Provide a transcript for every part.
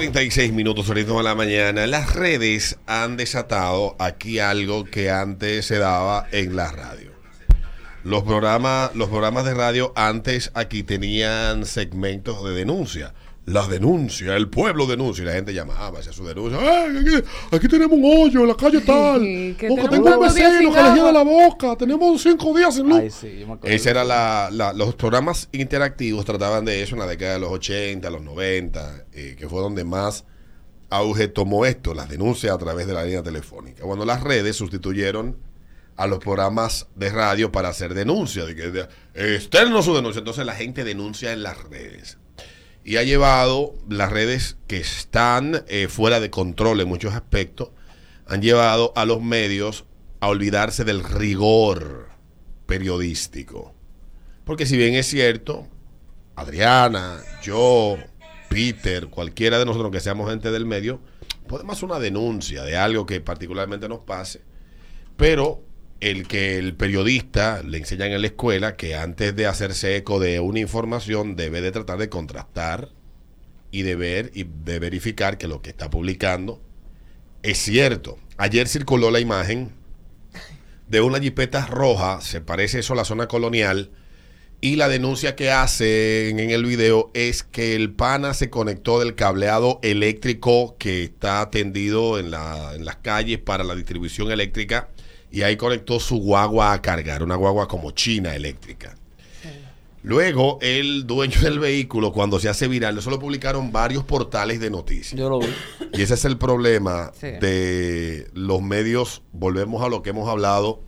36 minutos, ritmo de la mañana. Las redes han desatado aquí algo que antes se daba en la radio. Los programas, los programas de radio antes aquí tenían segmentos de denuncia. La denuncia, el pueblo denuncia. Y la gente llamaba, hacía su denuncia. "Ay, aquí, aquí tenemos un hoyo en la calle tal. Que Boca, tenemos tengo un vecino que le agua". llena la boca. Tenemos cinco días sin luz. Sí. Ese era la, la- los programas interactivos trataban de eso en la década de los 80, los 90, eh, que fue donde más auge tomó esto, las denuncias a través de la línea telefónica. Cuando las redes sustituyeron a los programas de radio para hacer denuncias, de que de- externo su denuncia, entonces la gente denuncia en las redes. Y ha llevado las redes que están eh, fuera de control en muchos aspectos, han llevado a los medios a olvidarse del rigor periodístico. Porque si bien es cierto, Adriana, yo, Peter, cualquiera de nosotros que seamos gente del medio, podemos hacer una denuncia de algo que particularmente nos pase, pero el que el periodista le enseñan en la escuela que antes de hacerse eco de una información debe de tratar de contrastar y de ver y de verificar que lo que está publicando es cierto. Ayer circuló la imagen de una jipeta roja, se parece eso a la zona colonial, y la denuncia que hacen en el video es que el pana se conectó del cableado eléctrico que está tendido en, la- en las calles para la distribución eléctrica y ahí conectó su guagua a cargar, una guagua como china eléctrica. Luego, el dueño del vehículo, cuando se hace viral, eso lo publicaron varios portales de noticias. Yo lo vi. Y ese es el problema Sí. de los medios. Volvemos a lo que hemos hablado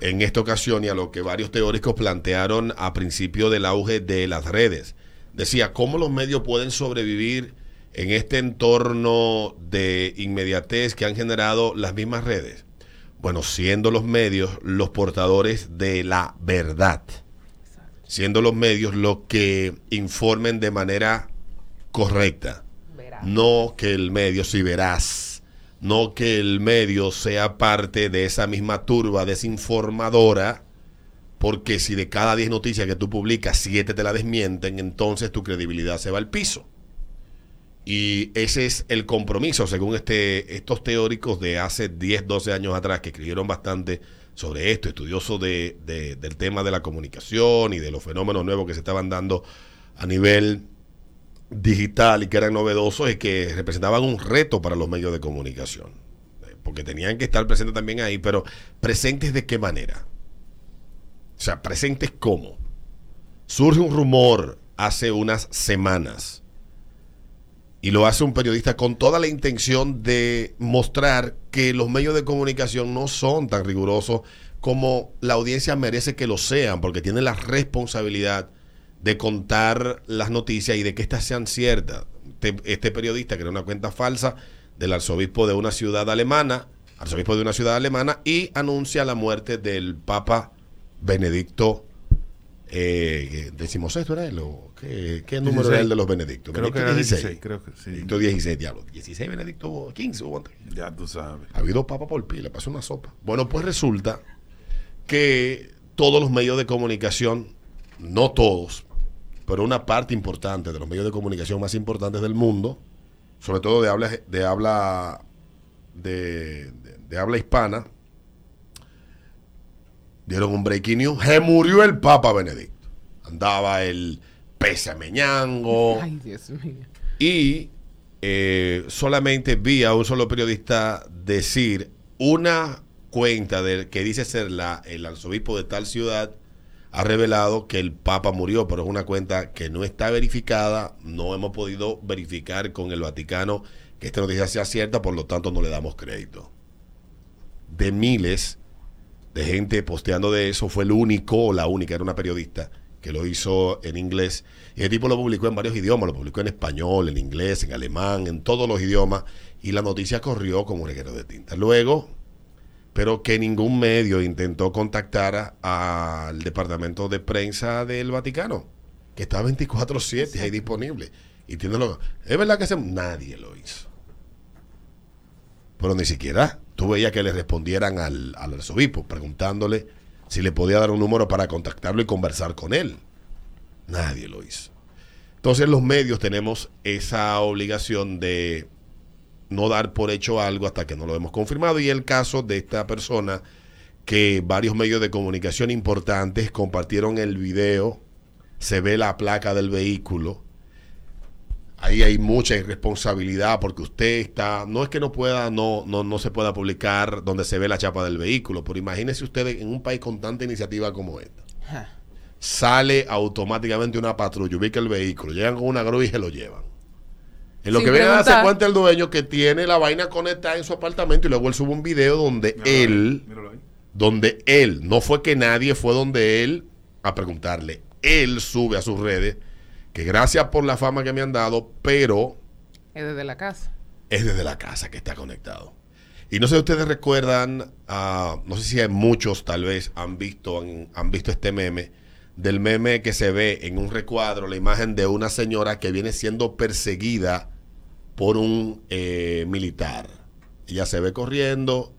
en esta ocasión y a lo que varios teóricos plantearon a principio del auge de las redes. Decía, ¿cómo los medios pueden sobrevivir en este entorno de inmediatez que han generado las mismas redes? Bueno, siendo los medios los portadores de la verdad, siendo los medios los que informen de manera correcta. Verás. No que el medio, si verás, no que el medio sea parte de esa misma turba desinformadora, porque si de cada 10 noticias que tú publicas, 7 te la desmienten, entonces tu credibilidad se va al piso. Y ese es el compromiso, según este, estos teóricos de hace 10, 12 años atrás, que escribieron bastante sobre esto, estudiosos de- de- del tema de la comunicación y de los fenómenos nuevos que se estaban dando a nivel digital y que eran novedosos y que representaban un reto para los medios de comunicación. Eh, Porque tenían que estar presentes también ahí, pero presentes de qué manera. O sea, presentes cómo. Surge un rumor hace unas semanas y lo hace un periodista con toda la intención de mostrar que los medios de comunicación no son tan rigurosos como la audiencia merece que lo sean, porque tienen la responsabilidad de contar las noticias y de que éstas sean ciertas. Este, este periodista creó una cuenta falsa del arzobispo de una ciudad alemana, arzobispo de una ciudad alemana, y anuncia la muerte del Papa Benedicto eh, decimosexto era él o qué, qué número era el de los Benedictos Creo que era 16. 16, creo que sí. Benedicto 16 diablo 16 Benedicto 15 hubo antes. Ya tú sabes. ha habido papa por pila pasó una sopa bueno pues resulta que todos los medios de comunicación no todos pero una parte importante de los medios de comunicación más importantes del mundo sobre todo de habla de habla de, de- de habla hispana dieron un breaking news se murió el papa Benedicto andaba el pesameñango Ay, Dios mío. y eh, solamente vi a un solo periodista decir una cuenta de, que dice ser la, el arzobispo de tal ciudad ha revelado que el Papa murió, pero es una cuenta que no está verificada, no hemos podido verificar con el Vaticano que esta noticia sea cierta, por lo tanto no le damos crédito. De miles de gente posteando de eso, fue el único o la única, era una periodista que lo hizo en inglés. Y el tipo lo publicó en varios idiomas, lo publicó en español, en inglés, en alemán, en todos los idiomas. Y la noticia corrió como un reguero de tinta. Luego, pero que ningún medio intentó contactar al departamento de prensa del Vaticano, que está 24-7 ahí disponible. Y tiene lo- es verdad que se- nadie lo hizo. Pero ni siquiera tú que le respondieran al, al arzobispo preguntándole si le podía dar un número para contactarlo y conversar con él. Nadie lo hizo. Entonces los medios tenemos esa obligación de no dar por hecho algo hasta que no lo hemos confirmado. Y el caso de esta persona que varios medios de comunicación importantes compartieron el video, se ve la placa del vehículo. Ahí hay mucha irresponsabilidad porque usted está, no es que no pueda, no, no, no se pueda publicar donde se ve la chapa del vehículo, pero imagínese usted en un país con tanta iniciativa como esta. Sale automáticamente una patrulla, ubica el vehículo, llegan con una grúa y se lo llevan. En lo que viene a darse cuenta el dueño que tiene la vaina conectada en su apartamento y luego él sube un video donde él, donde él, no fue que nadie fue donde él a preguntarle, él sube a sus redes que gracias por la fama que me han dado, pero... Es desde la casa. Es desde la casa que está conectado. Y no sé si ustedes recuerdan, uh, no sé si hay muchos tal vez han visto, han, han visto este meme, del meme que se ve en un recuadro, la imagen de una señora que viene siendo perseguida por un eh, militar. Ella se ve corriendo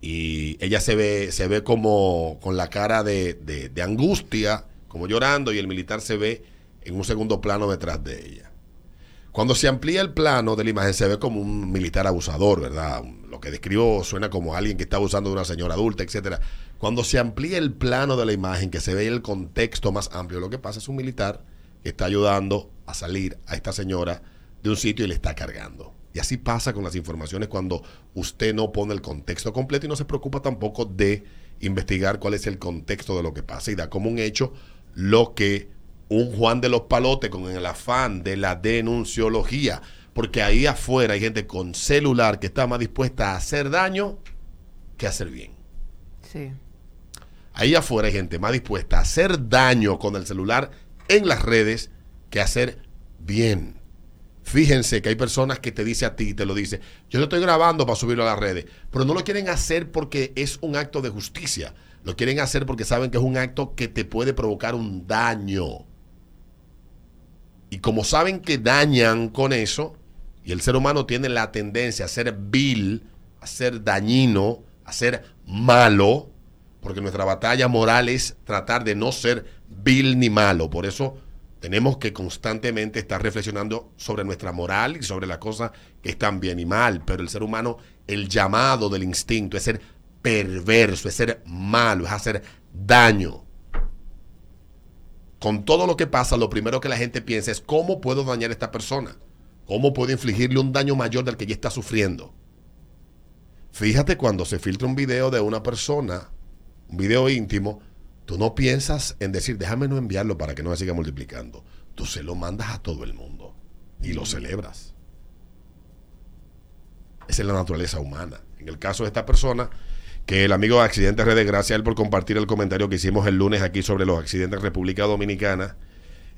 y ella se ve, se ve como con la cara de, de, angustia, como llorando, y el militar se ve en un segundo plano detrás de ella. Cuando se amplía el plano de la imagen, se ve como un militar abusador, ¿verdad? Lo que describo suena como alguien que está abusando de una señora adulta, etcétera. Cuando se amplía el plano de la imagen, que se ve el contexto más amplio, lo que pasa es un militar que está ayudando a salir a esta señora de un sitio y le está cargando. Y así pasa con las informaciones cuando usted no pone el contexto completo y no se preocupa tampoco de investigar cuál es el contexto de lo que pasa y da como un hecho lo que un Juan de los Palotes con el afán de la denunciología, porque ahí afuera hay gente con celular que está más dispuesta a hacer daño que a hacer bien. Sí. Ahí afuera hay gente más dispuesta a hacer daño con el celular en las redes que a hacer bien. Fíjense que hay personas que te dicen a ti, te lo dice, yo lo estoy grabando para subirlo a las redes, pero no lo quieren hacer porque es un acto de justicia, lo quieren hacer porque saben que es un acto que te puede provocar un daño. Y como saben que dañan con eso, y el ser humano tiene la tendencia a ser vil, a ser dañino, a ser malo, porque nuestra batalla moral es tratar de no ser vil ni malo. Por eso tenemos que constantemente estar reflexionando sobre nuestra moral y sobre las cosas que están bien y mal. Pero el ser humano, el llamado del instinto es ser perverso, es ser malo, es hacer daño. Con todo lo que pasa, lo primero que la gente piensa es cómo puedo dañar a esta persona. ¿Cómo puedo infligirle un daño mayor del que ya está sufriendo? Fíjate cuando se filtra un video de una persona, un video íntimo, Tú no piensas en decir, déjame no enviarlo para que no se siga multiplicando. Tú se lo mandas a todo el mundo y lo celebras. Esa es la naturaleza humana. En el caso de esta persona, que el amigo de Accidentes Redes, gracias a él por compartir el comentario que hicimos el lunes aquí sobre los accidentes en República Dominicana.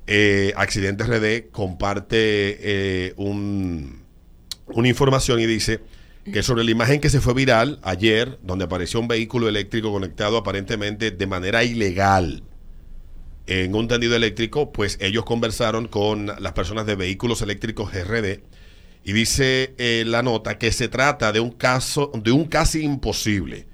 Eh, Accidentes RD comparte eh, un, una información y dice que sobre la imagen que se fue viral ayer, donde apareció un vehículo eléctrico conectado aparentemente de manera ilegal en un tendido eléctrico, pues ellos conversaron con las personas de vehículos eléctricos GRD y dice eh, la nota que se trata de un caso, de un casi imposible.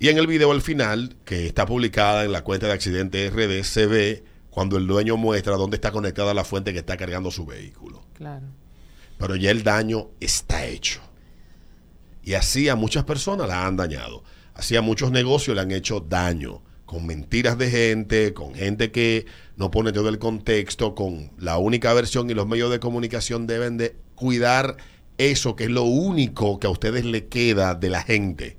Y en el video al final, que está publicada en la cuenta de accidente RD, se ve cuando el dueño muestra dónde está conectada la fuente que está cargando su vehículo. Claro. Pero ya el daño está hecho. Y así a muchas personas la han dañado. Así a muchos negocios le han hecho daño. Con mentiras de gente, con gente que no pone todo el contexto, con la única versión y los medios de comunicación deben de cuidar eso que es lo único que a ustedes le queda de la gente.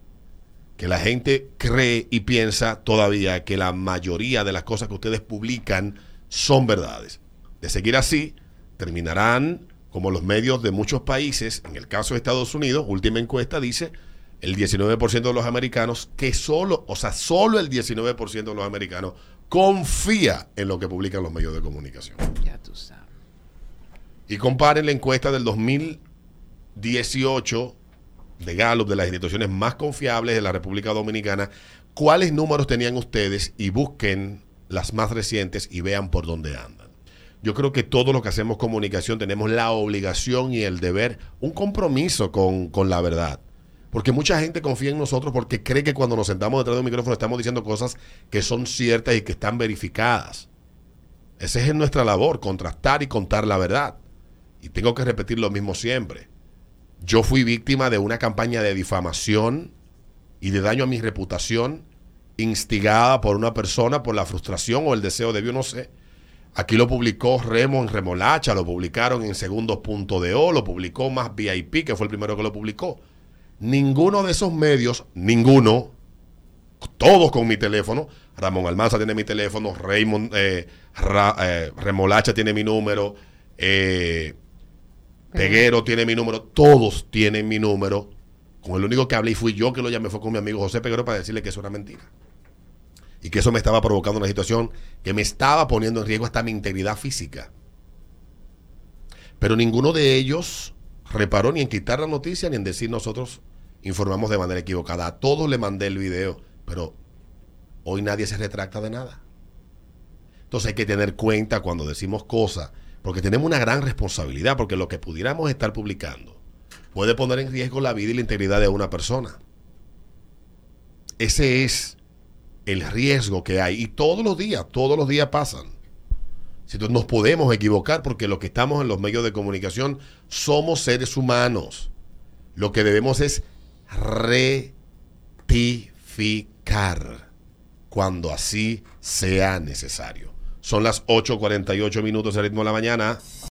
Que la gente cree y piensa todavía que la mayoría de las cosas que ustedes publican son verdades. De seguir así, terminarán como los medios de muchos países, en el caso de Estados Unidos, última encuesta dice el 19% de los americanos que solo, o sea, solo el 19% de los americanos confía en lo que publican los medios de comunicación. Ya tú sabes. Y comparen la encuesta del 2018 de Gallup, de las instituciones más confiables de la República Dominicana, cuáles números tenían ustedes y busquen las más recientes y vean por dónde andan yo creo que todo lo que hacemos comunicación tenemos la obligación y el deber, un compromiso con, la verdad. Porque mucha gente confía en nosotros porque cree que cuando nos sentamos detrás de un micrófono estamos diciendo cosas que son ciertas y que están verificadas. Esa es nuestra labor, contrastar y contar la verdad. Y tengo que repetir lo mismo siempre. Yo fui víctima de una campaña de difamación y de daño a mi reputación instigada por una persona por la frustración o el deseo de yo no sé. Aquí lo publicó Remo en Remolacha, lo publicaron en Segundos.do, lo publicó más VIP, que fue el primero que lo publicó. Ninguno de esos medios, ninguno, todos con mi teléfono, Ramón Almanza tiene mi teléfono, Raymond eh, eh, Remolacha tiene mi número, eh, Peguero tiene mi número, todos tienen mi número. Con el único que hablé y fui yo que lo llamé fue con mi amigo José Peguero para decirle que eso era mentira. Y que eso me estaba provocando una situación que me estaba poniendo en riesgo hasta mi integridad física. Pero ninguno de ellos reparó ni en quitar la noticia ni en decir nosotros informamos de manera equivocada. A todos le mandé el video, pero hoy nadie se retracta de nada. Entonces hay que tener cuenta cuando decimos cosas, porque tenemos una gran responsabilidad, porque lo que pudiéramos estar publicando puede poner en riesgo la vida y la integridad de una persona. Ese es el riesgo que hay. Y todos los días, todos los días pasan. Entonces nos podemos equivocar porque los que estamos en los medios de comunicación somos seres humanos. Lo que debemos es rectificar cuando así sea necesario. Son las 8.48 minutos del ritmo de la mañana.